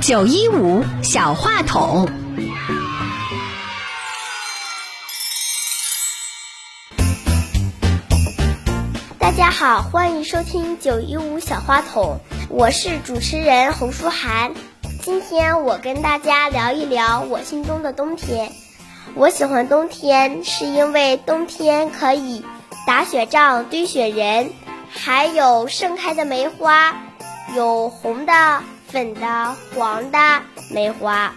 九一五小话筒，大家好，欢迎收听九一五小话筒，我是主持人侯舒涵。今天我跟大家聊一聊我心中的冬天。我喜欢冬天，是因为冬天可以打雪仗、堆雪人，还有盛开的梅花，有红的、粉的、黄的梅花。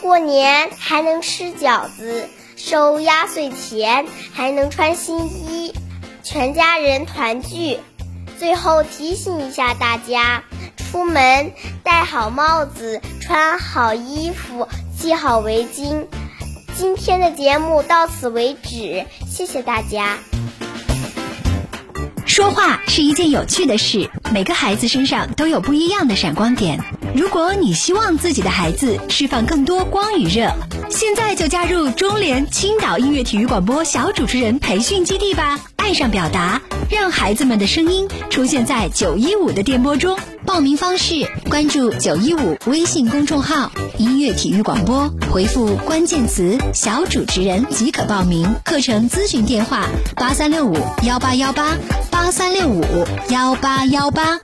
过年还能吃饺子、收压岁钱，还能穿新衣，全家人团聚。最后提醒一下大家，出门戴好帽子，穿好衣服，系好围巾。今天的节目到此为止，谢谢大家。说话是一件有趣的事，每个孩子身上都有不一样的闪光点。如果你希望自己的孩子释放更多光与热，现在就加入中联青岛音乐体育广播小主持人培训基地吧！爱上表达，让孩子们的声音出现在九一五的电波中。报名方式：关注九一五微信公众号“音乐体育广播”，回复关键词“小主持人”即可报名。课程咨询电话：八三六五幺八幺八八三六五幺八幺八。